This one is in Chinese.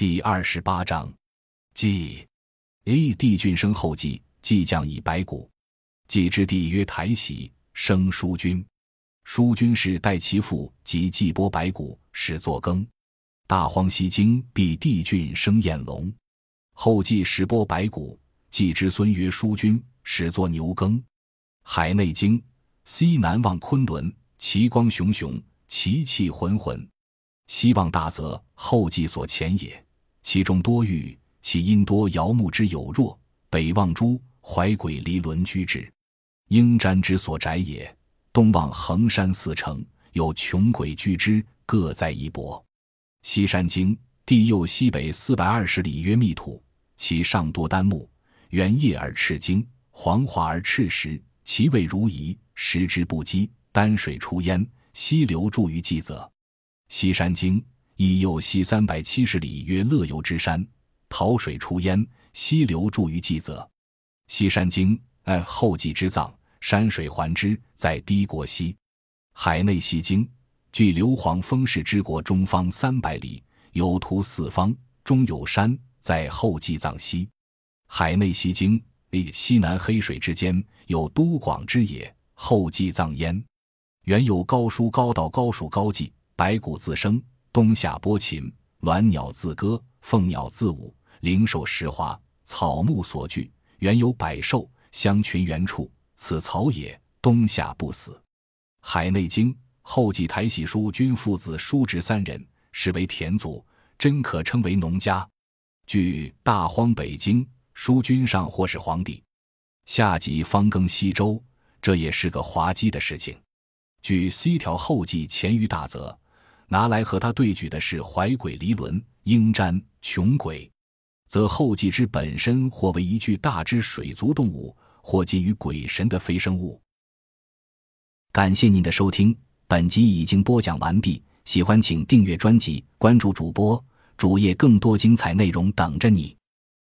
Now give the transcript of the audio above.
第二十八章，季 A 帝俊生后继，季将以白骨。季之弟曰台喜，生叔君。叔君是代其父及季波白骨，始作羹。大荒西京，必帝俊生彦龙。后继始播白骨，季之孙曰叔君，始作牛耕。海内经，西南望昆仑，其光熊熊，其气浑浑。西望大泽，后继所前也。其中多玉，其因多瑶木之有弱。北望诸怀鬼离轮居之。应瞻之所宅也，东望衡山四城，有穷鬼居之，各在一帛。西山经，地右西北四百二十里，曰密土，其上多丹木，圆叶而赤金，黄华而赤石，其味如饴，食之不饥。丹水出焉，溪流注于季泽。西山经，以右西三百七十里，曰乐游之山，桃水出焉，溪流注于季泽。西山经，爱后继之葬。山水环之，在低国西，海内西经，距硫磺风氏之国中方三百里，有图四方，中有山，在后继藏西。海内西经，历西南黑水之间，有都广之野，后继藏焉。原有高书高道高属高季，白骨自生，冬夏播禽，鸾鸟自歌，凤鸟自舞，灵兽食花，草木所聚，原有百兽，相群原处。此草也，冬夏不死。海内经后继台喜叔君父子叔侄三人，实为田族，真可称为农家。据大荒北经，叔君上或是皇帝，下即方更西周，这也是个滑稽的事情。据西条后记前于大泽，拿来和他对举的是怀鬼离轮、鹰瞻、穷鬼，则后继之本身或为一具大只水族动物。或近于鬼神的非生物。感谢您的收听，本集已经播讲完毕。喜欢请订阅专辑，关注主播主页，更多精彩内容等着你。